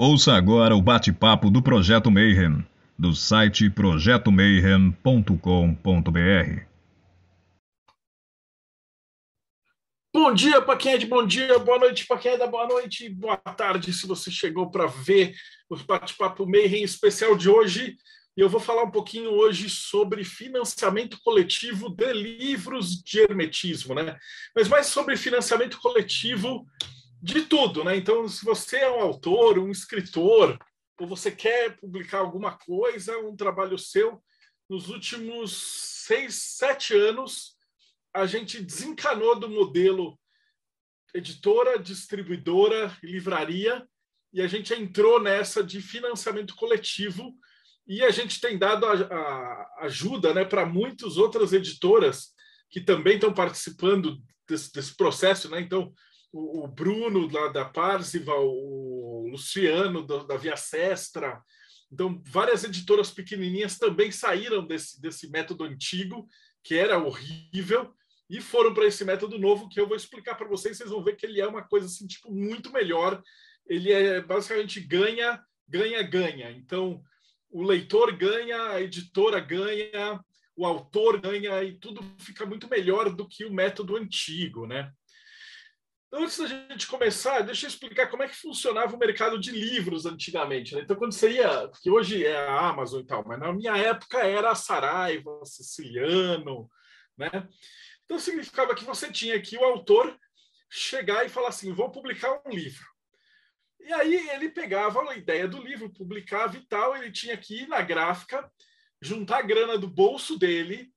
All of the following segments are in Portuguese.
Ouça agora o bate-papo do Projeto Mayhem, do site projetomayhem.com.br. Bom dia para quem é de bom dia, boa noite para quem é da boa noite, boa tarde se você chegou para ver o bate-papo Mayhem especial de hoje. E eu vou falar um pouquinho hoje sobre financiamento coletivo de livros de hermetismo, né? Mas mais sobre financiamento coletivo de tudo, né? Então, se você é um autor, um escritor, ou você quer publicar alguma coisa, um trabalho seu, nos últimos seis, sete anos, a gente desencanou do modelo editora, distribuidora, livraria, e a gente entrou nessa de financiamento coletivo, e a gente tem dado a, a ajuda né, para muitas outras editoras que também estão participando desse, desse processo. Né? Então, o, o Bruno lá da Parzival, o Luciano da, Via Sestra. Então, várias editoras pequenininhas também saíram desse, desse método antigo, que era horrível, e foram para esse método novo que eu vou explicar para vocês. Vocês vão ver que ele é uma coisa assim, tipo, muito melhor. Ele é basicamente ganha, ganha, ganha. Então, o leitor ganha, a editora ganha, o autor ganha, e tudo fica muito melhor do que o método antigo, né? Antes da gente começar, deixa eu explicar como é que funcionava o mercado de livros antigamente. Né? Então, quando você ia, que hoje é a Amazon e tal, mas na minha época era a Saraiva, Siciliano, né? Então, significava que você tinha que o autor chegar e falar assim: vou publicar um livro. E aí ele pegava a ideia do livro, publicava e tal, ele tinha que ir na gráfica, juntar a grana do bolso dele,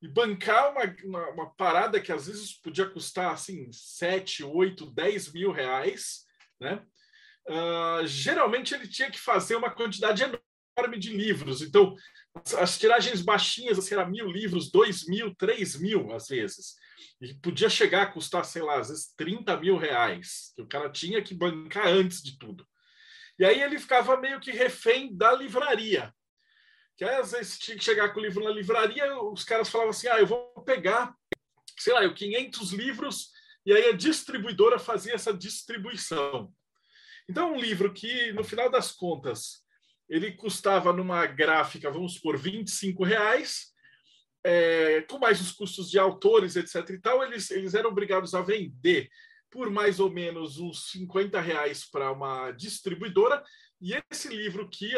e bancar uma, uma, uma, parada que às vezes podia custar assim 7, 8, 10 mil reais, né? Uh, geralmente ele tinha que fazer uma quantidade enorme de livros. Então, as tiragens baixinhas, assim, era mil livros, dois mil, três mil, às vezes. E podia chegar a custar, sei lá, às vezes 30 mil reais, que o cara tinha que bancar antes de tudo. E aí ele ficava meio que refém da livraria que às vezes tinha que chegar com o livro na livraria, os caras falavam assim: ah, eu vou pegar, sei lá, eu 500 livros, e aí a distribuidora fazia essa distribuição. Então, um livro que, no final das contas, ele custava numa gráfica, vamos supor, 25 reais, é, com mais os custos de autores, etc. e tal, eles, eles eram obrigados a vender por mais ou menos uns 50 reais para uma distribuidora e esse livro que,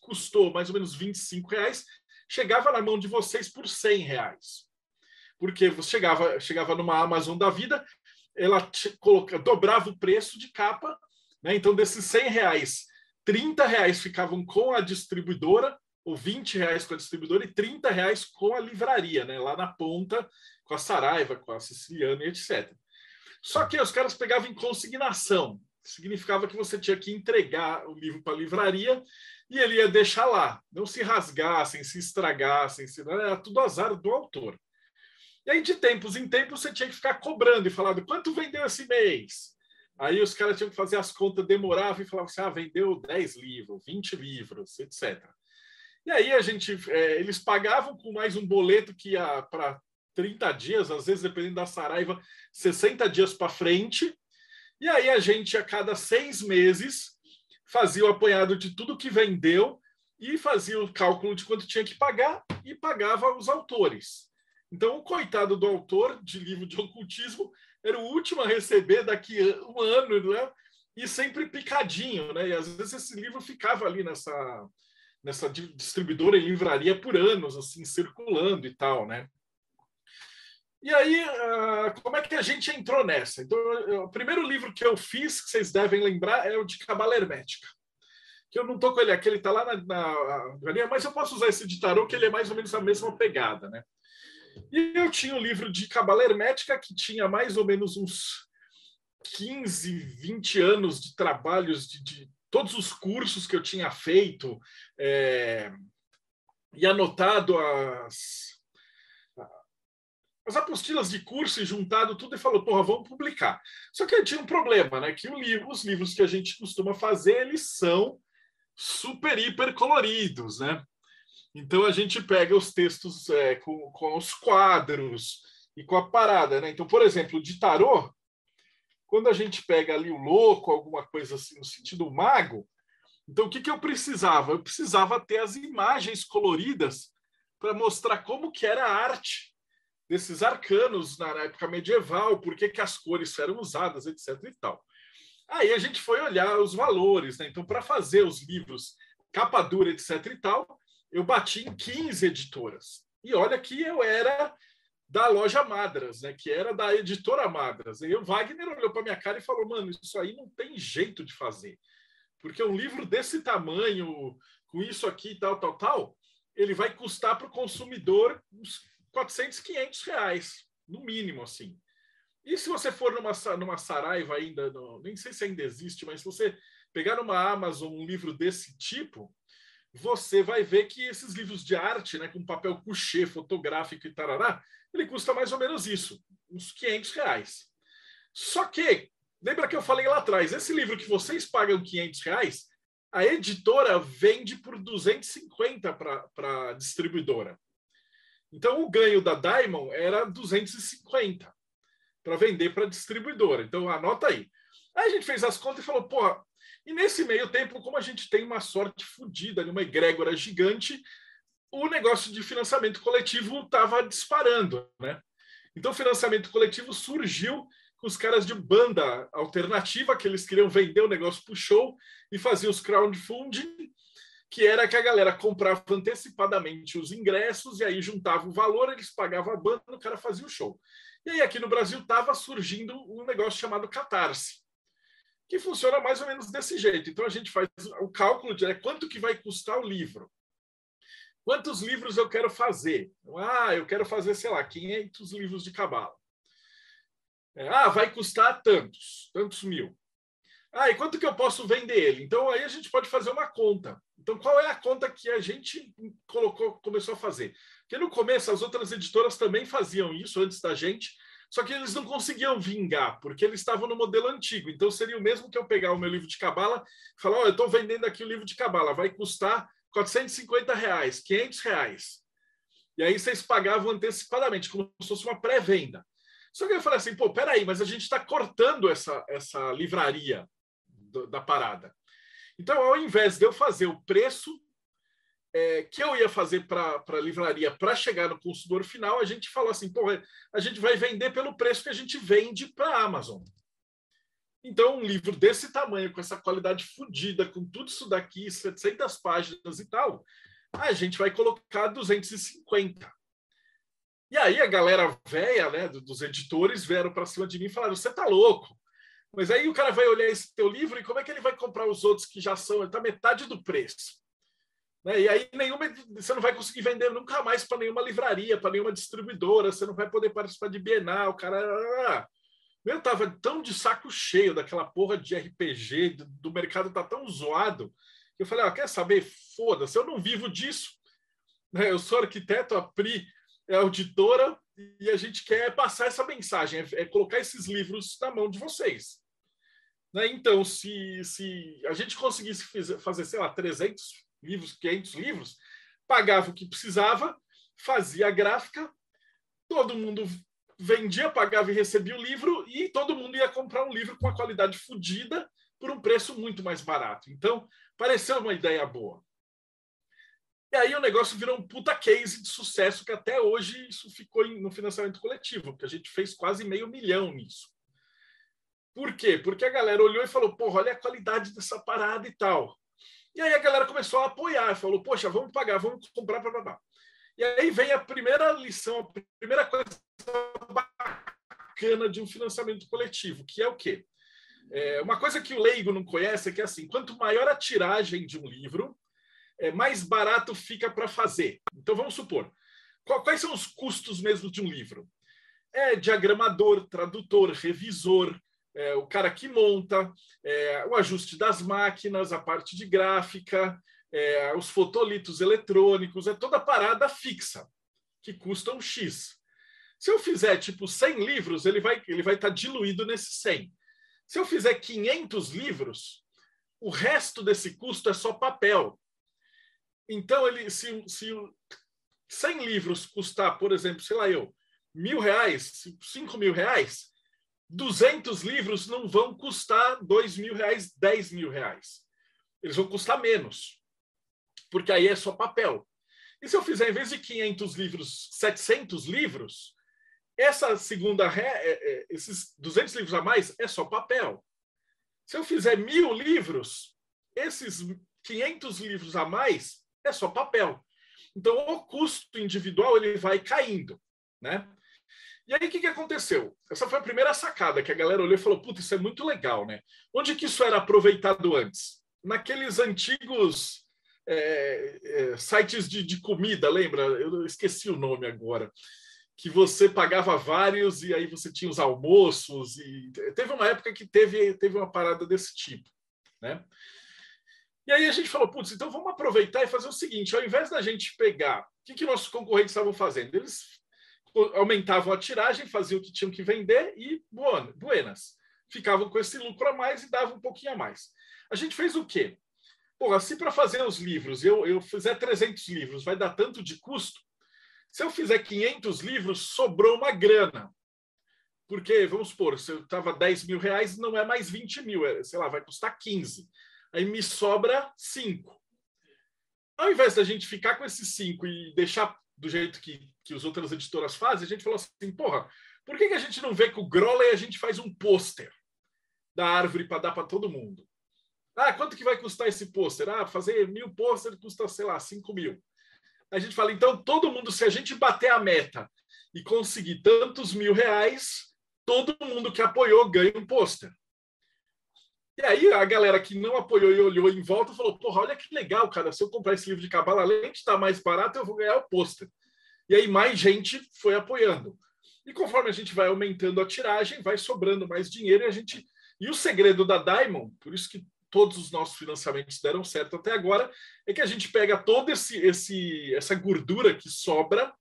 custou mais ou menos 25 reais, chegava na mão de vocês por 100 reais. Porque você chegava, chegava numa Amazon da vida, ela coloca, dobrava o preço de capa, né? então desses 100 reais, 30 reais ficavam com a distribuidora, ou 20 reais com a distribuidora e 30 reais com a livraria, né? lá na ponta, com a Saraiva, com a Siciliana e etc. Só que os caras pegavam em consignação significava que você tinha que entregar o livro para a livraria e ele ia deixar lá. Não se rasgassem, se estragassem, se... era tudo azar do autor. E aí, de tempos em tempos, você tinha que ficar cobrando e falando quanto vendeu esse mês. Aí os caras tinham que fazer as contas, demorava e falavam assim: ah, vendeu 10 livros, 20 livros, etc. E aí a gente, é, eles pagavam com mais um boleto que ia para 30 dias, às vezes, dependendo da Saraiva, 60 dias para frente, e aí a gente, a cada seis meses, fazia o apanhado de tudo que vendeu e fazia o cálculo de quanto tinha que pagar e pagava os autores. Então, o coitado do autor de livro de ocultismo era o último a receber daqui um ano, né? E sempre picadinho, né? E às vezes esse livro ficava ali nessa, nessa distribuidora e livraria por anos, assim, circulando e tal, né? E aí, uh, como é que a gente entrou nessa? Então, eu, o primeiro livro que eu fiz, que vocês devem lembrar, é o de Cabala Hermética. Que eu não estou com ele aqui, ele está lá na, na, mas eu posso usar esse de tarô, que ele é mais ou menos a mesma pegada, né? E eu tinha um livro de Cabala Hermética que tinha mais ou menos uns 15, 20 anos de trabalhos, de, de todos os cursos que eu tinha feito, é, e anotado as as apostilas de curso e juntado tudo e falou, porra, vamos publicar. Só que tinha um problema, né? Que livro, os livros que a gente costuma fazer, eles são super, hiper coloridos, né? Então a gente pega os textos é, com, com os quadros e com a parada, né? Então, por exemplo, de tarô, quando a gente pega ali o louco, alguma coisa assim no sentido mago, Então, o que, que eu precisava? Eu precisava ter as imagens coloridas para mostrar como que era a arte desses arcanos na época medieval, por que, que as cores eram usadas, etc. e tal. Aí a gente foi olhar os valores, né? Então, para fazer os livros capa dura, etc. e tal, eu bati em 15 editoras. E olha que eu era da loja Madras, né, que era da editora Madras. E o Wagner olhou para minha cara e falou: "Mano, isso aí não tem jeito de fazer. Porque um livro desse tamanho, com isso aqui, tal, tal, tal, ele vai custar para o consumidor uns 400, 500 reais, no mínimo, assim. E se você for numa, numa Saraiva ainda, no, nem sei se ainda existe, mas se você pegar numa Amazon um livro desse tipo, você vai ver que esses livros de arte, né, com papel couché, fotográfico e tarará, ele custa mais ou menos isso, uns 500 reais. Só que, lembra que eu falei lá atrás, esse livro que vocês pagam 500 reais, a editora vende por 250 para a distribuidora. Então, o ganho da Diamond era 250 para vender para a distribuidora. Então, anota aí. Aí a gente fez as contas e falou, pô, e nesse meio tempo, como a gente tem uma sorte fodida, uma egrégora gigante, o negócio de financiamento coletivo estava disparando, né? Então, o financiamento coletivo surgiu com os caras de banda alternativa, que eles queriam vender o negócio para o show e faziam os crowdfunding, que era que a galera comprava antecipadamente os ingressos e aí juntava o valor, eles pagavam a banda, o cara fazia o show. E aí aqui no Brasil estava surgindo um negócio chamado Catarse, que funciona mais ou menos desse jeito. Então a gente faz o cálculo de é, quanto que vai custar o livro. Quantos livros eu quero fazer? Ah, eu quero fazer, sei lá, 500 livros de cabala. É, ah, vai custar tantos, tantos mil. Ah, e quanto que eu posso vender ele? Então aí a gente pode fazer uma conta. Então qual é a conta que a gente colocou, começou a fazer? Porque no começo as outras editoras também faziam isso antes da gente, só que eles não conseguiam vingar, porque eles estavam no modelo antigo. Então seria o mesmo que eu pegar o meu livro de cabala e falar: oh, eu estou vendendo aqui o livro de cabala, vai custar 450 reais, 500 reais. E aí vocês pagavam antecipadamente, como se fosse uma pré-venda. Só que eu falei assim: pô, peraí, mas a gente está cortando essa, essa livraria do, da parada. Então, ao invés de eu fazer o preço é, que eu ia fazer para a livraria para chegar no consumidor final, a gente falou assim: pô, a gente vai vender pelo preço que a gente vende para a Amazon. Então, um livro desse tamanho, com essa qualidade fodida, com tudo isso daqui, 700 páginas e tal, a gente vai colocar 250. E aí a galera velha, né, dos editores, vieram para cima de mim e falaram: você tá louco? Mas aí o cara vai olhar esse teu livro e como é que ele vai comprar os outros que já são? Ele tá metade do preço. Né? E aí nenhuma, você não vai conseguir vender nunca mais para nenhuma livraria, para nenhuma distribuidora, você não vai poder participar de Bienal, cara. Eu tava tão de saco cheio daquela porra de RPG, do, do mercado tá tão zoado, que eu falei, ah, quer saber? Foda-se, eu não vivo disso. Né? Eu sou arquiteto, a Pri é auditora, e a gente quer passar essa mensagem, é, é colocar esses livros na mão de vocês. Né? Então, se, se a gente conseguisse fazer, sei lá, 300 livros, 500 livros, pagava o que precisava, fazia a gráfica, todo mundo vendia, pagava e recebia o livro, e todo mundo ia comprar um livro com a qualidade fodida por um preço muito mais barato. Então, pareceu uma ideia boa. E aí o negócio virou um puta case de sucesso que até hoje isso ficou no financiamento coletivo, porque a gente fez quase meio milhão nisso. Por quê? Porque a galera olhou e falou, porra, olha a qualidade dessa parada e tal. E aí a galera começou a apoiar, falou, poxa, vamos pagar, vamos comprar, blá, blá, blá. E aí vem a primeira lição, a primeira coisa bacana de um financiamento coletivo, que é o quê? É, uma coisa que o leigo não conhece é que, assim, quanto maior a tiragem de um livro, é, mais barato fica para fazer. Então, vamos supor, quais são os custos mesmo de um livro? É diagramador, tradutor, revisor, é, o cara que monta, é, o ajuste das máquinas, a parte de gráfica, é, os fotolitos eletrônicos, é toda parada fixa, que custa um X. Se eu fizer tipo 100 livros, ele vai ele vai estar tá diluído nesse 100. Se eu fizer 500 livros, o resto desse custo é só papel. Então, ele, se, se 100 livros custar, por exemplo, sei lá eu, mil reais, cinco mil reais, 200 livros não vão custar 2 mil reais, 10 mil reais. eles vão custar menos, porque aí é só papel. E se eu fizer, em vez de 500 livros, 700 livros, essa segunda ré, é, é, esses 200 livros a mais é só papel. Se eu fizer mil livros, esses 500 livros a mais é só papel. Então, o custo individual ele vai caindo, né? E aí, o que, que aconteceu? Essa foi a primeira sacada que a galera olhou e falou: Puta, isso é muito legal, né? Onde que isso era aproveitado antes? Naqueles antigos é, é, sites de, de, comida, lembra? Eu esqueci o nome agora. Que você pagava vários e aí você tinha os almoços. e Teve uma época que teve, teve uma parada desse tipo, né? E aí a gente falou, putz, então vamos aproveitar e fazer o seguinte: ao invés da gente pegar, o que, que nossos concorrentes estavam fazendo? Eles aumentavam a tiragem, faziam o que tinham que vender e buenas. Ficavam com esse lucro a mais e davam um pouquinho a mais. A gente fez o quê? Porra, se para fazer os livros eu, eu fizer 300 livros vai dar tanto de custo, se eu fizer 500 livros, sobrou uma grana. Porque, vamos supor, se eu estava 10 mil reais, não é mais 20 mil, é, sei lá, vai custar 15 aí me sobra cinco. Ao invés da gente ficar com esses cinco e deixar do jeito que, que as outras editoras fazem, a gente falou assim, porra, por que, que a gente não vê com o Growley a gente faz um pôster da árvore para dar para todo mundo? Ah, quanto que vai custar esse pôster? Ah, fazer mil pôster custa, sei lá, cinco mil. A gente fala, então, todo mundo, se a gente bater a meta e conseguir tantos mil reais, todo mundo que apoiou ganha um pôster. E aí a galera que não apoiou e olhou em volta falou: porra, olha que legal, cara. Se eu comprar esse livro de cabala, além de estar mais barato, eu vou ganhar o pôster. E aí mais gente foi apoiando. E conforme a gente vai aumentando a tiragem, vai sobrando mais dinheiro e a gente. E o segredo da Diamond, por isso que todos os nossos financiamentos deram certo até agora, é que a gente pega toda esse, esse, essa gordura que sobra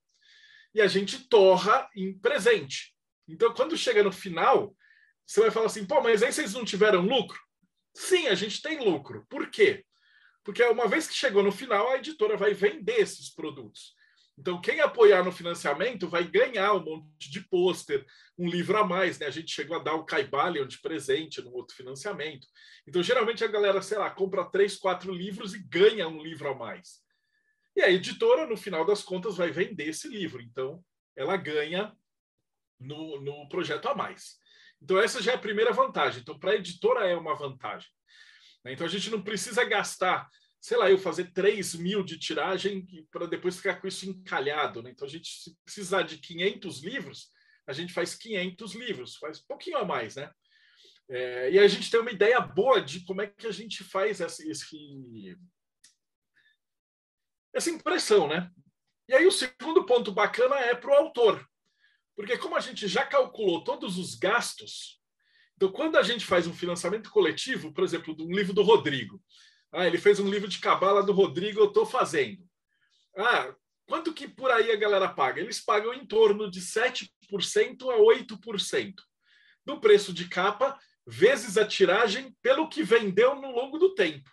e a gente torra em presente. Então, quando chega no final, você vai falar assim, pô, mas aí vocês não tiveram lucro? Sim, a gente tem lucro. Por quê? Porque uma vez que chegou no final, a editora vai vender esses produtos. Então, quem apoiar no financiamento vai ganhar um monte de pôster, um livro a mais. Né? A gente chegou a dar o Caibalion de presente no outro financiamento. Então, geralmente a galera, sei lá, compra três, quatro livros e ganha um livro a mais. E a editora, no final das contas, vai vender esse livro. Então, ela ganha no, no projeto a mais. Então, essa já é a primeira vantagem. Então, para a editora é uma vantagem. Né? Então, a gente não precisa gastar, sei lá, eu fazer 3 mil de tiragem para depois ficar com isso encalhado. Né? Então, a gente, se precisar de 500 livros, a gente faz 500 livros, faz um pouquinho a mais, né? É, e a gente tem uma ideia boa de como é que a gente faz essa, esse, essa impressão, né? E aí o segundo ponto bacana é para o autor. Porque como a gente já calculou todos os gastos, então quando a gente faz um financiamento coletivo, por exemplo, um livro do Rodrigo, ah, ele fez um livro de cabala do Rodrigo, eu estou fazendo. Ah, quanto que por aí a galera paga? Eles pagam em torno de 7% a 8% do preço de capa vezes a tiragem pelo que vendeu no longo do tempo.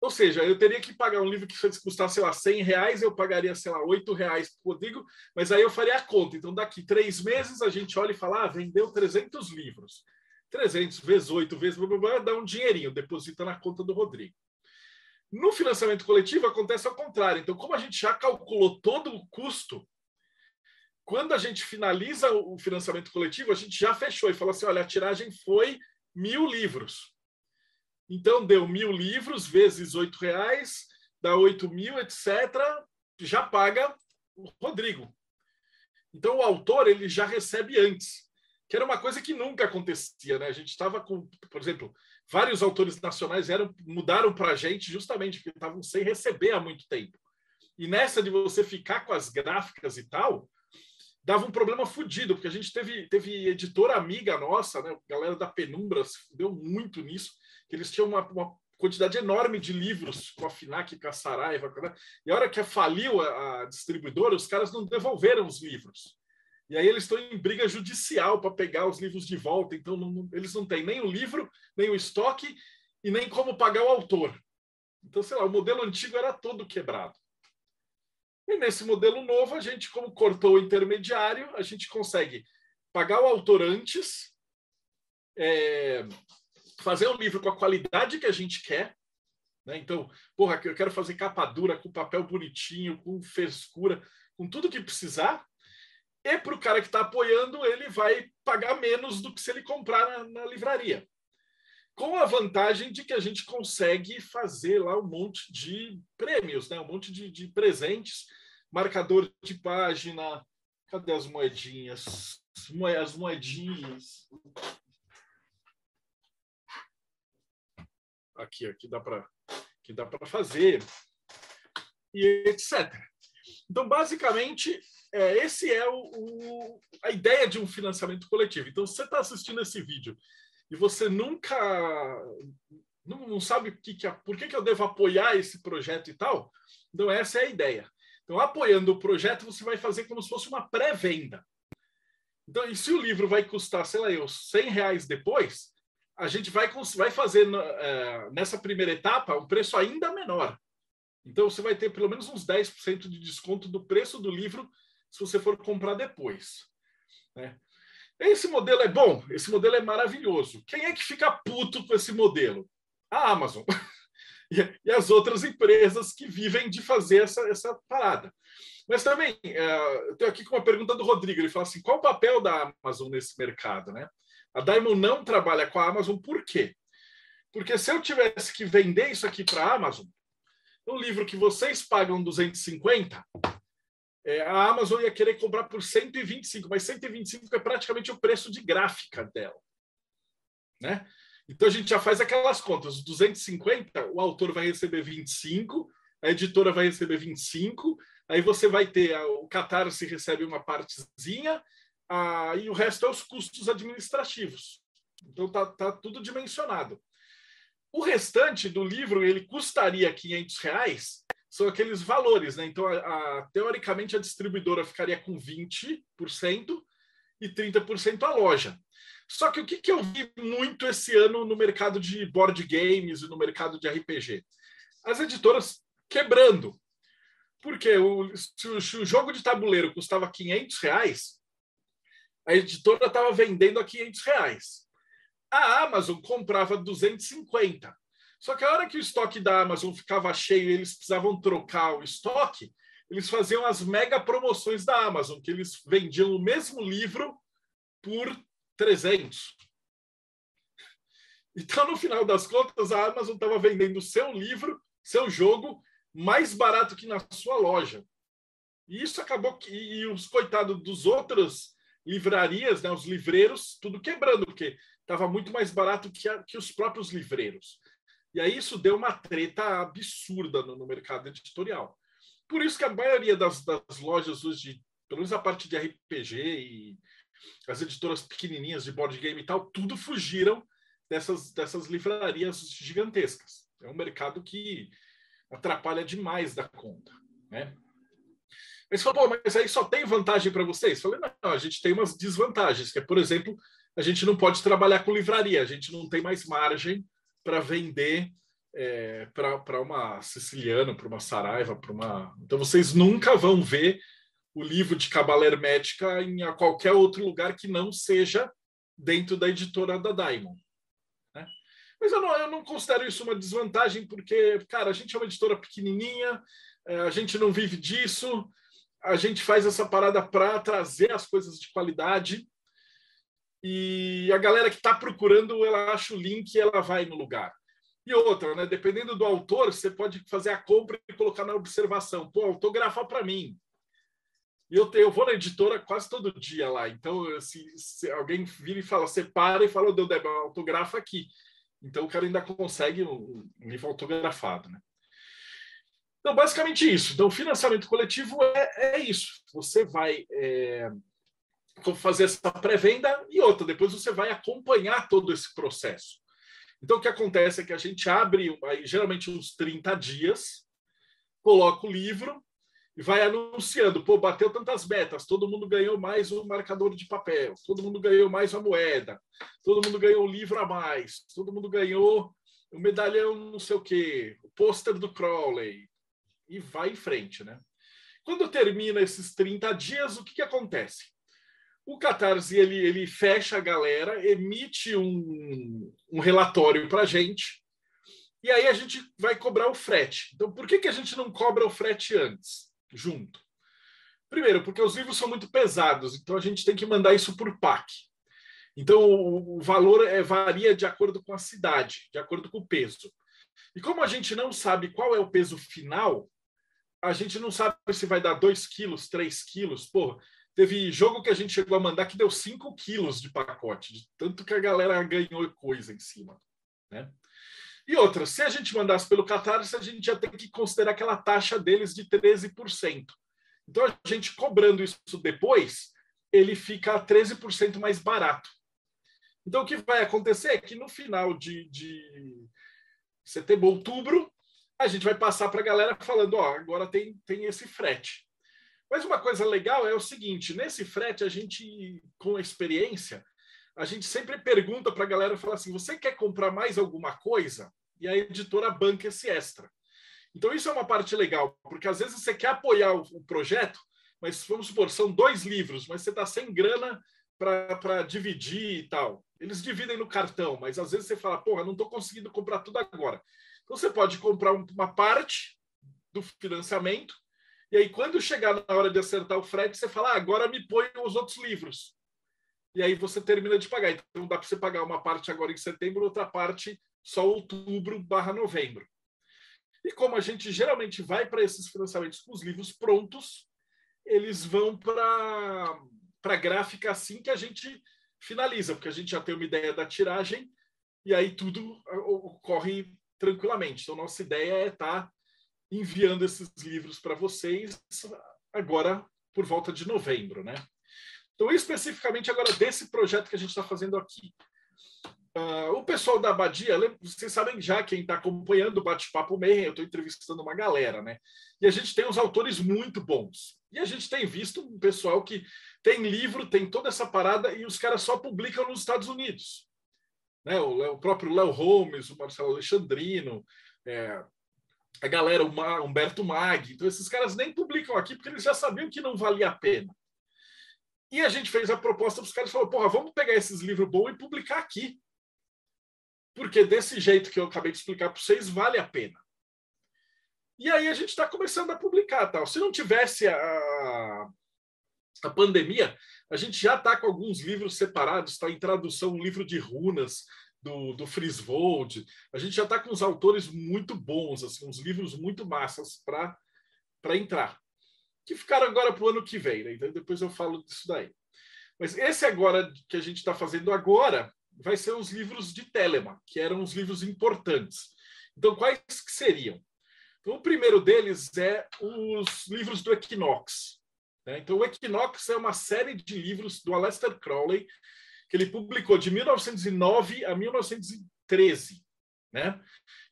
Ou seja, eu teria que pagar um livro que custasse, sei lá, 100 reais, eu pagaria, sei lá, 8 reais por Rodrigo, mas aí eu faria a conta. Então, daqui três meses, a gente olha e fala, ah, vendeu 300 livros. 300 vezes 8 vezes, blá, blá, blá, dá um dinheirinho, deposita na conta do Rodrigo. No financiamento coletivo, acontece ao contrário. Então, como a gente já calculou todo o custo, quando a gente finaliza o financiamento coletivo, a gente já fechou e falou assim, olha, a tiragem foi mil livros. Então, deu mil livros vezes oito reais, dá oito mil, etc. Já paga o Rodrigo. Então, o autor ele já recebe antes, que era uma coisa que nunca acontecia. Né? A gente estava com, por exemplo, vários autores nacionais eram, mudaram para a gente justamente porque estavam sem receber há muito tempo. E nessa de você ficar com as gráficas e tal, dava um problema fodido, porque a gente teve, teve editora amiga nossa, né? galera da Penumbra se deu muito nisso, que eles tinham uma, uma quantidade enorme de livros com a FINAC com a Saraiva. E a hora que faliu a, a distribuidora, os caras não devolveram os livros. E aí eles estão em briga judicial para pegar os livros de volta. Então não, eles não têm nem o livro, nem o estoque e nem como pagar o autor. Então, sei lá, o modelo antigo era todo quebrado. E nesse modelo novo, a gente, como cortou o intermediário, a gente consegue pagar o autor antes, é, fazer um livro com a qualidade que a gente quer. Né? Então, porra, eu quero fazer capa dura, com papel bonitinho, com frescura, com tudo que precisar. E para o cara que está apoiando, ele vai pagar menos do que se ele comprar na, na livraria com a vantagem de que a gente consegue fazer lá um monte de prêmios, né? um monte de, de presentes, marcador de página. Cadê as moedinhas? As moedinhas. Aqui, aqui dá para que dá para fazer e etc. Então, basicamente, é, esse é o, o, a ideia de um financiamento coletivo. Então, você está assistindo esse vídeo e você nunca não, não sabe que, que, por que, que eu devo apoiar esse projeto e tal, então essa é a ideia. Então, apoiando o projeto, você vai fazer como se fosse uma pré-venda. Então, e se o livro vai custar, sei lá, eu, 100 reais depois, a gente vai, vai fazer é, nessa primeira etapa um preço ainda menor. Então, você vai ter pelo menos uns 10% de desconto do preço do livro se você for comprar depois. Né? Esse modelo é bom, esse modelo é maravilhoso. Quem é que fica puto com esse modelo? A Amazon. e, as outras empresas que vivem de fazer essa, essa parada. Mas também, é, eu tenho aqui uma pergunta do Rodrigo. Ele fala assim: qual o papel da Amazon nesse mercado? Né? A Diamond não trabalha com a Amazon, por quê? Porque se eu tivesse que vender isso aqui para a Amazon, um livro que vocês pagam 250, é, a Amazon ia querer comprar por 125, mas 125 é praticamente o preço de gráfica dela. Né? Então a gente já faz aquelas contas. 250, o autor vai receber 25, a editora vai receber 25, aí você vai ter o Catarse recebe uma partezinha, a, e o resto é os custos administrativos. Então tá, tá tudo dimensionado. O restante do livro ele custaria 500 reais são aqueles valores, né? Então, a, a, teoricamente, a distribuidora ficaria com 20% e 30% a loja. Só que o que, que eu vi muito esse ano no mercado de board games e no mercado de RPG? As editoras quebrando. Porque o, se, o, se o jogo de tabuleiro custava 500 reais, a editora estava vendendo a 500 reais. A Amazon comprava 250. Só que a hora que o estoque da Amazon ficava cheio e eles precisavam trocar o estoque, eles faziam as mega promoções da Amazon, que eles vendiam o mesmo livro por 300. Então, no final das contas, a Amazon estava vendendo seu livro, seu jogo, mais barato que na sua loja. E isso acabou que e os coitados dos outros livrarias, né, os livreiros, tudo quebrando, porque estava muito mais barato que, a, que os próprios livreiros. E aí isso deu uma treta absurda no, no mercado editorial. Por isso que a maioria das, das, lojas hoje, pelo menos a parte de RPG e as editoras pequenininhas de board game e tal, tudo fugiram dessas, dessas livrarias gigantescas. É um mercado que atrapalha demais da conta, né? Mas falou, mas aí só tem vantagem para vocês? Falei, não, a gente tem umas desvantagens, que é, por exemplo, a gente não pode trabalhar com livraria, a gente não tem mais margem para vender é, para uma siciliana, para uma saraiva, para uma. Então vocês nunca vão ver o livro de cabala hermética em qualquer outro lugar que não seja dentro da editora da Diamond. Né? Mas eu não, eu não considero isso uma desvantagem, porque, cara, a gente é uma editora pequenininha, é, a gente não vive disso, a gente faz essa parada para trazer as coisas de qualidade e a galera que está procurando, ela acha o link e ela vai no lugar. E outra, né? Dependendo do autor, você pode fazer a compra e colocar na observação. Pô, autografa para mim. E eu, eu vou na editora quase todo dia lá. Então, se, se alguém vira e fala, separa e fala, deu Deb, autografa aqui. Então, o cara ainda consegue um, um livro autografado, né? Então, basicamente isso. Então, o financiamento coletivo é, é isso. Você vai é, fazer essa pré-venda e outra, depois você vai acompanhar todo esse processo. Então, o que acontece é que a gente abre, aí, geralmente, uns 30 dias, coloca o livro e vai anunciando: pô, bateu tantas metas, todo mundo ganhou mais um marcador de papel, todo mundo ganhou mais uma moeda, todo mundo ganhou um livro a mais, todo mundo ganhou um medalhão não sei o quê, o pôster do Crowley, e vai em frente, né? Quando termina esses 30 dias, o que, que acontece? o Catarse ele, ele fecha a galera, emite um, um relatório para a gente, e aí a gente vai cobrar o frete. Então, por que, que a gente não cobra o frete antes, junto? Primeiro, porque os livros são muito pesados, então a gente tem que mandar isso por PAC. Então, o, valor é, varia de acordo com a cidade, de acordo com o peso. E como a gente não sabe qual é o peso final, a gente não sabe se vai dar 2 quilos, 3 quilos. Pô, teve jogo que a gente chegou a mandar que deu 5 quilos de pacote, de tanto que a galera ganhou coisa em cima. Né? E outra, se a gente mandasse pelo Catarse, a gente já tem que considerar aquela taxa deles de 13%. Então, a gente cobrando isso depois, ele fica 13% mais barato. Então, o que vai acontecer é que no final de, de setembro, outubro, a gente vai passar para a galera falando: ó, agora tem, tem esse frete. Mas uma coisa legal é o seguinte: nesse frete, a gente, com a experiência, a gente sempre pergunta para a galera fala assim: você quer comprar mais alguma coisa? E a editora banca esse extra. Então, isso é uma parte legal, porque às vezes você quer apoiar o, o projeto, mas vamos supor, são dois livros, mas você está sem grana para dividir e tal. Eles dividem no cartão, mas às vezes você fala, porra, não estou conseguindo comprar tudo agora. Então você pode comprar uma parte do financiamento, e aí quando chegar na hora de acertar o frete, você fala, ah, agora me põe os outros livros. E aí você termina de pagar. Então dá para você pagar uma parte agora em setembro, outra parte só outubro barra novembro. E como a gente geralmente vai para esses financiamentos com os livros prontos, eles vão para a gráfica assim que a gente finaliza, porque a gente já tem uma ideia da tiragem e aí tudo ocorre tranquilamente. Então, nossa ideia é estar tá enviando esses livros para vocês agora por volta de novembro, né? Então, especificamente agora desse projeto que a gente está fazendo aqui. Uh, o pessoal da Abadia, vocês sabem já, quem está acompanhando o Bate-Papo Mayhem, eu estou entrevistando uma galera, né? E a gente tem uns autores muito bons. E a gente tem visto um pessoal que tem livro, tem toda essa parada, e os caras só publicam nos Estados Unidos. Né? O, o próprio Léo Holmes, o Marcelo Alexandrino, é, a galera, o Humberto Mag. Então, esses caras nem publicam aqui porque eles já sabiam que não valia a pena. E a gente fez a proposta para os caras e falou: porra, vamos pegar esses livros bons e publicar aqui porque desse jeito que eu acabei de explicar para vocês, vale a pena. E aí a gente está começando a publicar. Tal. Se não tivesse a, a pandemia, a gente já está com alguns livros separados, está em tradução um livro de runas do, do Frisvold. A gente já está com uns autores muito bons, assim, uns livros muito massas para entrar. Que ficaram agora para o ano que vem, né? Então depois eu falo disso daí. Mas esse agora que a gente está fazendo agora vai ser os livros de Telema, que eram os livros importantes. Então, quais que seriam? Então, o primeiro deles é os livros do Equinox. Né? Então, o Equinox é uma série de livros do Aleister Crowley, que ele publicou de 1909 a 1913. Né?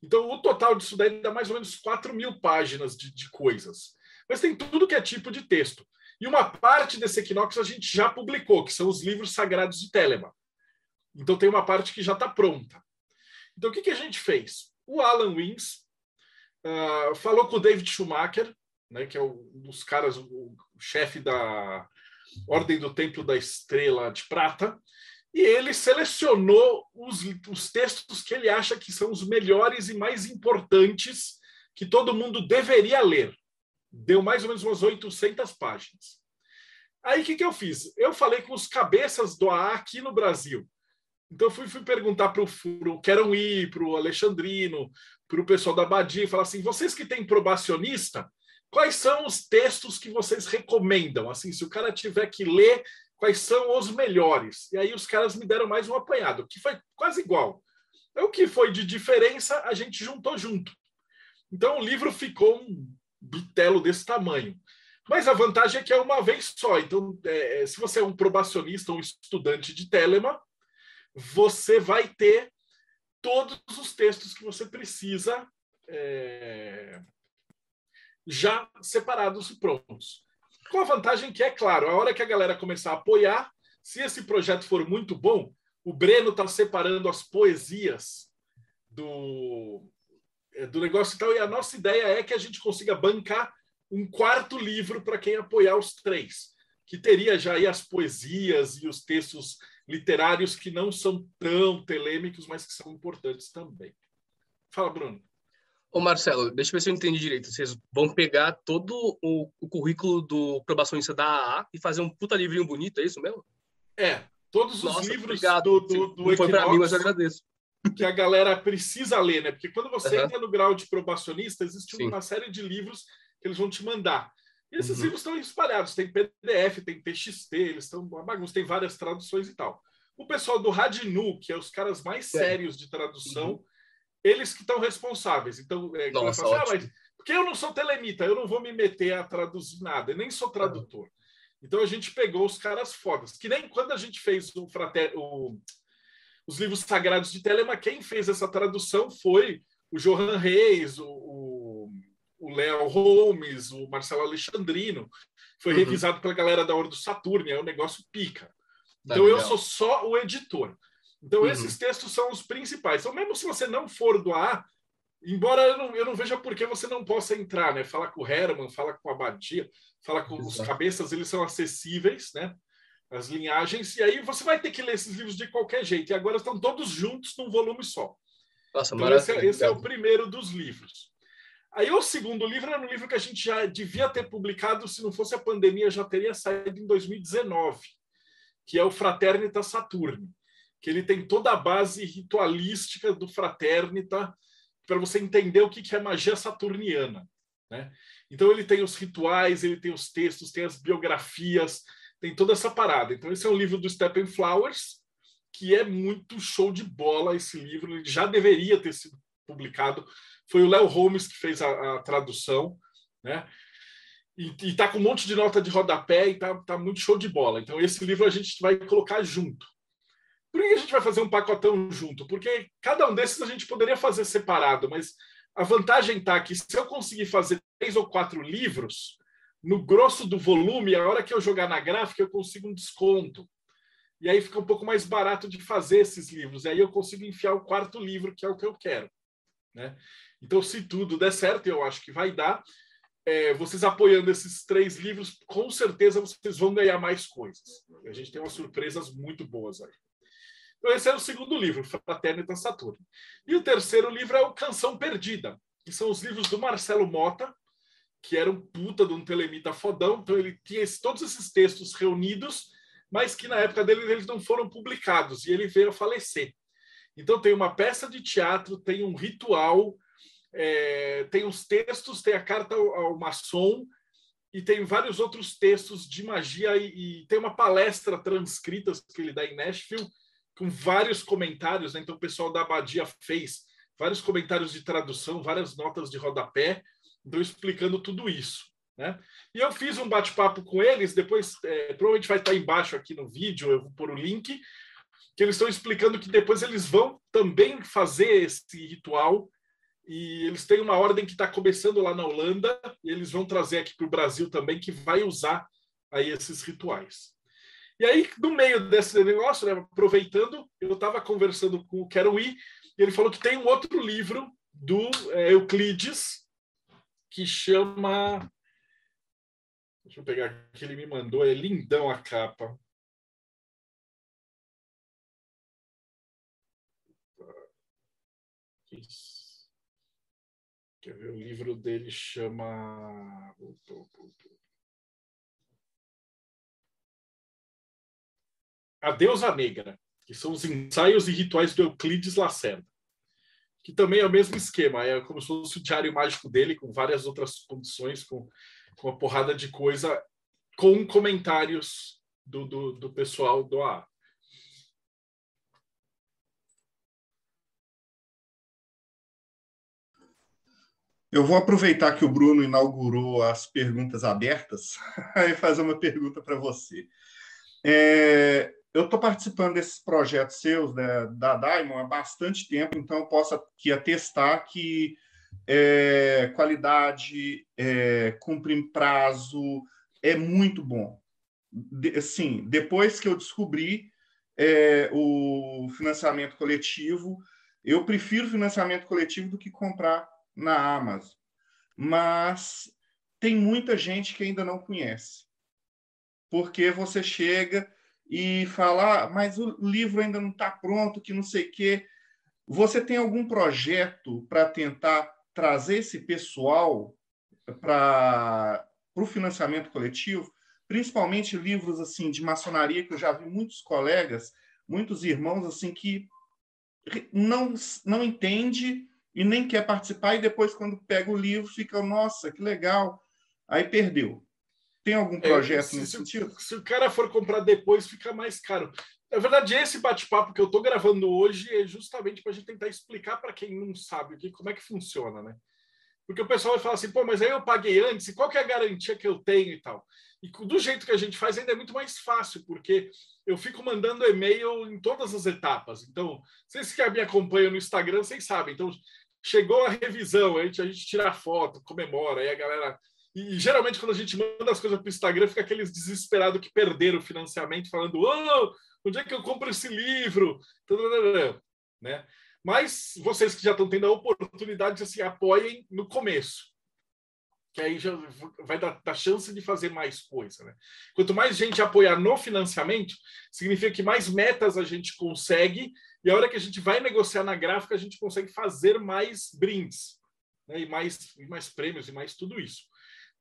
Então, o total disso daí dá mais ou menos 4 mil páginas de, de coisas. Mas tem tudo que é tipo de texto. E uma parte desse Equinox a gente já publicou, que são os livros sagrados de Telema. Então tem uma parte que já está pronta. Então o que, que a gente fez? O Alan Wings uh, falou com o David Schumacher, né, que é um dos caras, o, chefe da Ordem do Templo da Estrela de Prata, e ele selecionou os, os textos que ele acha que são os melhores e mais importantes que todo mundo deveria ler. Deu mais ou menos umas 800 páginas. Aí o que, que eu fiz? Eu falei com os cabeças do AA aqui no Brasil. Então fui, fui perguntar para o Querão Ir, para o Alexandrino, para o pessoal da Badia, falar assim: vocês que têm probacionista, quais são os textos que vocês recomendam? Assim, se o cara tiver que ler, quais são os melhores? E aí os caras me deram mais um apanhado, que foi quase igual. O que foi de diferença, a gente juntou junto. Então o livro ficou um bitelo desse tamanho. Mas a vantagem é que é uma vez só. Então, é, se você é um probacionista, um estudante de Telema, você vai ter todos os textos que você precisa é, já separados e prontos. Com a vantagem que, é claro, a hora que a galera começar a apoiar, se esse projeto for muito bom, o Breno está separando as poesias do, é, do negócio e tal, e a nossa ideia é que a gente consiga bancar um quarto livro para quem apoiar os três. que teria já aí as poesias e os textos literários que não são tão telêmicos, mas que são importantes também. Fala, Bruno. Ô Marcelo, deixa eu ver se eu entendi direito. Vocês vão pegar todo o, o currículo do probacionista da AA e fazer um puta livrinho bonito, é isso mesmo? É, todos Nossa, os livros obrigado. do, do, do Não foi para mim, mas eu agradeço. Que a galera precisa ler, né? Porque quando você uhum. entra no grau de probacionista, existe Sim. uma série de livros que eles vão te mandar. E esses uhum. livros estão espalhados, tem PDF, tem TXT, eles estão uma bagunça, tem várias traduções e tal. O pessoal do Radinu, que é os caras mais é. sérios de tradução, uhum. Eles que estão responsáveis. Então, é, Nossa, assim, ah, mas, porque eu não sou telemita, eu não vou me meter a traduzir nada, eu nem sou tradutor. Então a gente pegou os caras fodas, que nem quando a gente fez o, frater, o os livros sagrados de Telema, quem fez essa tradução foi o Johan Reis, o, o Léo Holmes, o Marcelo Alexandrino. Foi uhum. revisado pela galera da Hora do Saturno, é um negócio pica. Tá então eu sou só o editor. Então uhum. esses textos são os principais. Então mesmo se você não for do A, embora eu não, eu não veja por que você não possa entrar, né? Fala com o Herman, fala com a Abadia, fala com Exato. os cabeças, eles são acessíveis, né? as linhagens, e aí você vai ter que ler esses livros de qualquer jeito. E agora estão todos juntos num volume só. Nossa, então, esse, é, esse é o primeiro dos livros. Aí o segundo livro era um livro que a gente já devia ter publicado, se não fosse a pandemia, já teria saído em 2019, que é o Fraternita Saturni, que ele tem toda a base ritualística do Fraternita para você entender o que é magia saturniana. Né? Então ele tem os rituais, ele tem os textos, tem as biografias, tem toda essa parada. Então, esse é um livro do Stephen Flowers, que é muito show de bola esse livro. Ele já deveria ter sido publicado. Foi o Léo Holmes que fez a, a tradução, né? E, está com um monte de nota de rodapé e tá, tá muito show de bola. Então, esse livro a gente vai colocar junto. Por que a gente vai fazer um pacotão junto? Porque cada um desses a gente poderia fazer separado, mas a vantagem está que se eu conseguir fazer três ou quatro livros, no grosso do volume, a hora que eu jogar na gráfica, eu consigo um desconto. E aí fica um pouco mais barato de fazer esses livros. E aí eu consigo enfiar o quarto livro, que é o que eu quero. Né? Então, se tudo der certo, eu acho que vai dar, é, vocês apoiando esses três livros, com certeza vocês vão ganhar mais coisas. A gente tem umas surpresas muito boas aí. Esse é o segundo livro, Fraternita Saturno. E o terceiro livro é o Canção Perdida, que são os livros do Marcelo Mota, que era um puta de um telemita fodão, então ele tinha todos esses textos reunidos, mas que na época dele eles não foram publicados, e ele veio a falecer. Então tem uma peça de teatro, tem um ritual, é, tem os textos, tem a carta ao, ao, maçom, e tem vários outros textos de magia, e, e, tem uma palestra transcrita que ele dá em Nashville, com vários comentários, né? então o pessoal da Abadia fez vários comentários de tradução, várias notas de rodapé, então, explicando tudo isso. Né? E eu fiz um bate-papo com eles, depois, é, provavelmente vai estar embaixo aqui no vídeo, eu vou pôr o link, que eles estão explicando que depois eles vão também fazer esse ritual, e eles têm uma ordem que está começando lá na Holanda, e eles vão trazer aqui para o Brasil também, que vai usar aí esses rituais. E aí, no meio desse negócio, né, aproveitando, eu estava conversando com o Ir, e ele falou que tem um outro livro do é, Euclides, que chama. Deixa eu pegar aqui, ele me mandou, é lindão a capa. Quer ver? O livro dele chama. A Deusa Negra, que são os ensaios e rituais do Euclides Lacerda que também é o mesmo esquema, é como se fosse o diário mágico dele, com várias outras condições, com, com uma porrada de coisa, com comentários do, do, do pessoal do A. Eu vou aproveitar que o Bruno inaugurou as perguntas abertas e fazer uma pergunta para você. É, eu estou participando desses projetos seus né, da Diamond há bastante tempo, então eu posso aqui atestar que é, qualidade, é, cumprir prazo, é muito bom. De, assim, depois que eu descobri é, o financiamento coletivo, eu prefiro financiamento coletivo do que comprar na Amazon. Mas tem muita gente que ainda não conhece porque você chega e fala, ah, mas o livro ainda não está pronto, que não sei o quê. Você tem algum projeto para tentar trazer esse pessoal para o financiamento coletivo? Principalmente livros assim de maçonaria, que eu já vi muitos colegas, muitos irmãos assim que não, não entende e nem quer participar, e depois, quando pega o livro, fica, nossa, que legal. Aí perdeu. Tem algum é, projeto é, se, nesse se, sentido? Se o cara for comprar depois, fica mais caro. Na verdade, esse bate-papo que eu estou gravando hoje é justamente para a gente tentar explicar para quem não sabe que, como é que funciona, né? Porque o pessoal vai falar assim, pô, mas aí eu paguei antes, e qual que é a garantia que eu tenho e tal? E do jeito que a gente faz ainda é muito mais fácil, porque eu fico mandando e-mail em todas as etapas. Então, vocês que me acompanham no Instagram, vocês sabem. Então, chegou a revisão, a gente, a gente tira foto, comemora, aí a galera e geralmente, quando a gente manda as coisas para o Instagram, fica aqueles desesperados que perderam o financiamento, falando: oh, onde é que eu compro esse livro? Né? Mas vocês que já estão tendo a oportunidade, assim, apoiem no começo. Que aí já vai dar, dar chance de fazer mais coisa. Né? Quanto mais gente apoiar no financiamento, significa que mais metas a gente consegue, e a hora que a gente vai negociar na gráfica, a gente consegue fazer mais brindes, né? e, mais, e mais prêmios, e mais tudo isso.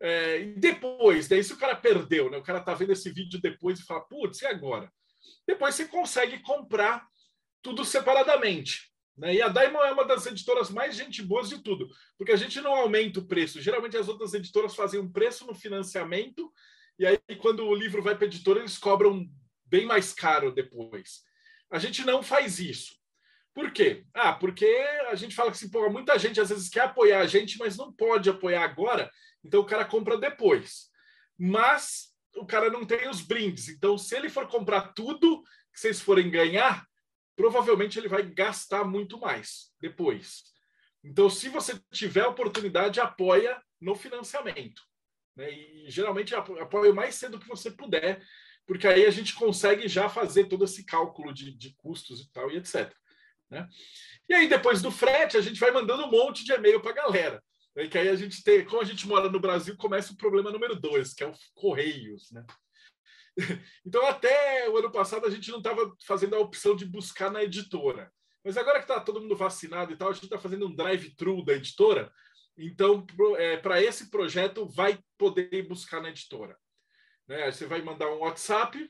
É, e depois, daí se o cara perdeu, né? O cara tá vendo esse vídeo depois e fala, putz, e agora? Depois você consegue comprar tudo separadamente. Né? E a Diamond é uma das editoras mais gente boas de tudo, porque a gente não aumenta o preço. Geralmente as outras editoras fazem um preço no financiamento, e aí quando o livro vai para a editora, eles cobram bem mais caro depois. A gente não faz isso. Por quê? Ah, porque a gente fala que assim, pô, muita gente às vezes quer apoiar a gente, mas não pode apoiar agora, então o cara compra depois. Mas o cara não tem os brindes. Então, se ele for comprar tudo que vocês forem ganhar, provavelmente ele vai gastar muito mais depois. Então, se você tiver a oportunidade, apoia no financiamento. Né? E geralmente apoia o mais cedo que você puder, porque aí a gente consegue já fazer todo esse cálculo de, de custos e tal, e etc. Né? E aí, depois do frete, a gente vai mandando um monte de e-mail para a galera. É que aí a gente tem, como a gente mora no Brasil, começa o problema número dois, que é o Correios, né? Então, até o ano passado, a gente não estava fazendo a opção de buscar na editora. Mas agora que está todo mundo vacinado e tal, a gente está fazendo um drive-thru da editora. Então, é, para esse projeto, vai poder buscar na editora. Né? Você vai mandar um WhatsApp.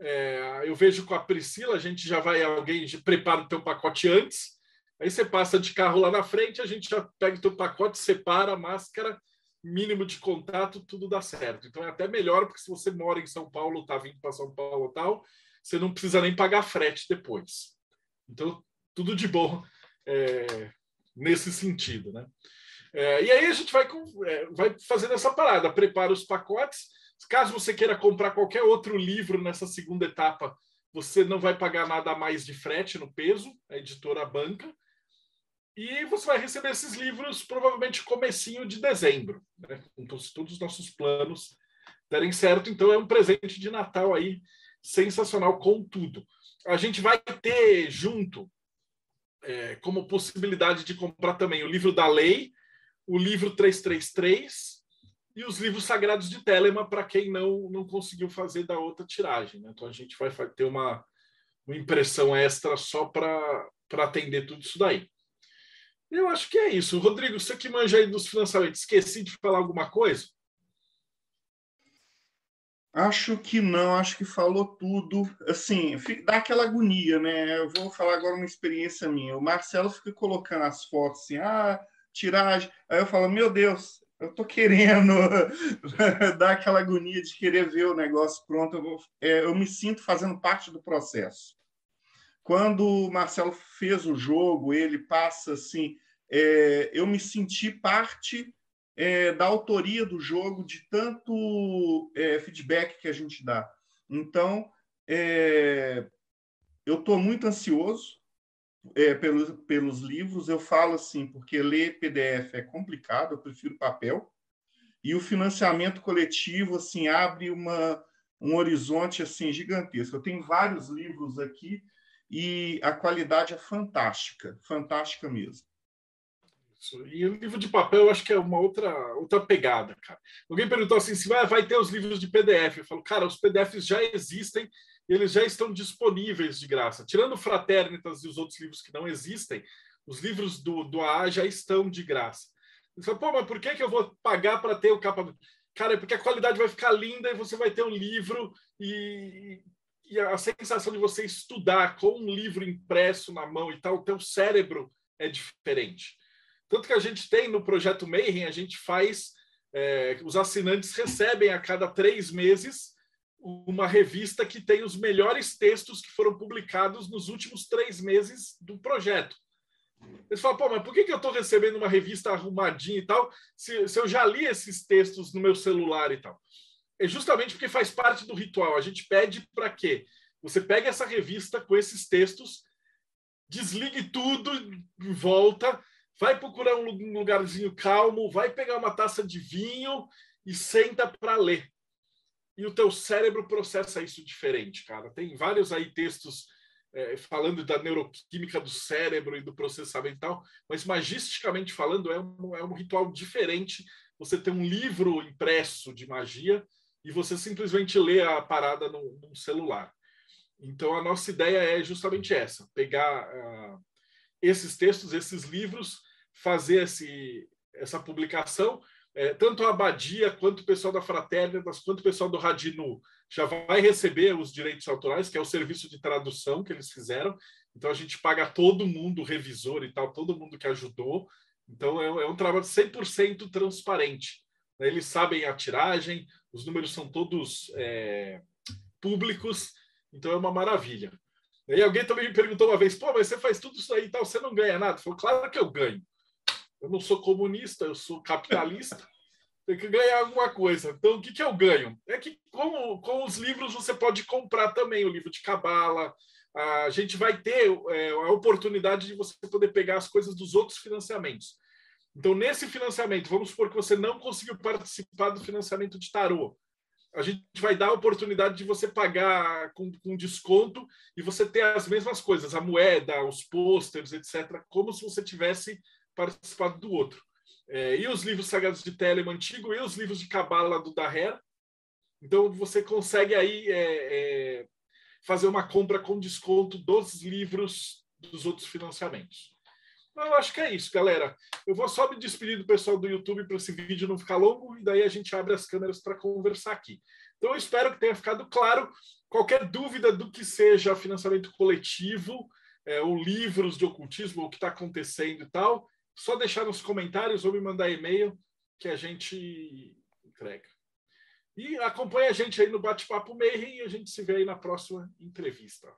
É, eu vejo com a Priscila, a gente já vai, alguém prepara o teu pacote antes. Aí você passa de carro lá na frente, a gente já pega o teu pacote, separa a máscara, mínimo de contato, tudo dá certo. Então é até melhor, porque se você mora em São Paulo, tá vindo para São Paulo tal, você não precisa nem pagar frete depois. Então, tudo de bom é, nesse sentido, né? É, e aí a gente vai, com, é, vai fazendo essa parada, prepara os pacotes. Caso você queira comprar qualquer outro livro nessa segunda etapa, você não vai pagar nada a mais de frete no peso, a editora banca. E você vai receber esses livros provavelmente comecinho de dezembro, né? Então, se todos os nossos planos derem certo, então é um presente de Natal aí sensacional com tudo. A gente vai ter junto é, como possibilidade de comprar também o livro da lei, o livro 333 e os livros sagrados de Telema para quem não, não conseguiu fazer da outra tiragem. Né? Então a gente vai ter uma, uma impressão extra só para atender tudo isso daí. Eu acho que é isso. Rodrigo, você que manja aí dos financiamentos, esqueci de falar alguma coisa? Acho que não, acho que falou tudo. Assim, dá aquela agonia, né? Eu vou falar agora uma experiência minha. O Marcelo fica colocando as fotos assim, ah, tiragem. Aí eu falo, meu Deus, eu tô querendo dar aquela agonia de querer ver o negócio pronto. Eu, vou, é, eu me sinto fazendo parte do processo. Quando o Marcelo fez o jogo, ele passa assim, é, eu me senti parte é, da autoria do jogo, de tanto é, feedback que a gente dá. Então, é, eu estou muito ansioso é, pelos, pelos livros. Eu falo assim, porque ler PDF é complicado, eu prefiro papel. E o financiamento coletivo assim abre uma, um horizonte assim gigantesco. Eu tenho vários livros aqui e a qualidade é fantástica, fantástica mesmo. Isso. E o livro de papel eu acho que é uma outra, outra pegada, cara. Alguém perguntou assim: se vai, vai ter os livros de PDF. Eu falo, cara, os PDFs já existem eles já estão disponíveis de graça. Tirando Fraternitas e os outros livros que não existem, os livros do, do AA já estão de graça. Você fala, pô, mas por que, que eu vou pagar para ter o capa? Cara, é porque a qualidade vai ficar linda e você vai ter um livro e, e a sensação de você estudar com um livro impresso na mão e tal, o teu cérebro é diferente. Tanto que a gente tem no projeto Mayhem, a gente faz, é, os assinantes recebem a cada três meses uma revista que tem os melhores textos que foram publicados nos últimos três meses do projeto. Eles falam, pô, mas por que, que eu estou recebendo uma revista arrumadinha e tal, se, se eu já li esses textos no meu celular e tal? É justamente porque faz parte do ritual. A gente pede para quê? Você pega essa revista com esses textos, desligue tudo volta, vai procurar um lugarzinho calmo, vai pegar uma taça de vinho e senta para ler. E o teu cérebro processa isso diferente, cara. Tem vários aí textos é, falando da neuroquímica do cérebro e do processamento e tal, mas magisticamente falando, é um, é um ritual diferente. Você tem um livro impresso de magia e você simplesmente lê a parada no, celular. Então, a nossa ideia é justamente essa: pegar uh, esses textos, esses livros, fazer esse, essa publicação. É, tanto a Abadia, quanto o pessoal da Fraternitas, quanto o pessoal do Radinu já vai receber os direitos autorais, que é o serviço de tradução que eles fizeram. Então, a gente paga todo mundo, revisor e tal, todo mundo que ajudou. Então, é, é um trabalho 100% transparente. Né? Eles sabem a tiragem, os números são todos é, públicos, então é uma maravilha. E alguém também me perguntou uma vez, pô, mas você faz tudo isso aí e tal, você não ganha nada? Falou, claro que eu ganho. Eu não sou comunista, eu sou capitalista, tem que ganhar alguma coisa. Então, o que, que eu ganho? É que com, com os livros você pode comprar também o livro de cabala. A gente vai ter é, a oportunidade de você poder pegar as coisas dos outros financiamentos. Então, nesse financiamento, vamos supor que você não conseguiu participar do financiamento de tarô. A gente vai dar a oportunidade de você pagar com, com desconto e você ter as mesmas coisas, a moeda, os pôsteres, etc., como se você tivesse participado do outro. É, e os livros sagrados de Telema antigo e os livros de Cabala do Daher. Então, você consegue aí é, é, fazer uma compra com desconto dos livros dos outros financiamentos. Eu acho que é isso, galera. Eu vou só me despedir do pessoal do YouTube para esse vídeo não ficar longo e daí a gente abre as câmeras para conversar aqui. Então, eu espero que tenha ficado claro. Qualquer dúvida do que seja financiamento coletivo, é, ou livros de ocultismo, o que está acontecendo e tal, só deixar nos comentários ou me mandar e-mail que a gente entrega. E acompanha a gente aí no Bate-Papo Mayhem e a gente se vê aí na próxima entrevista.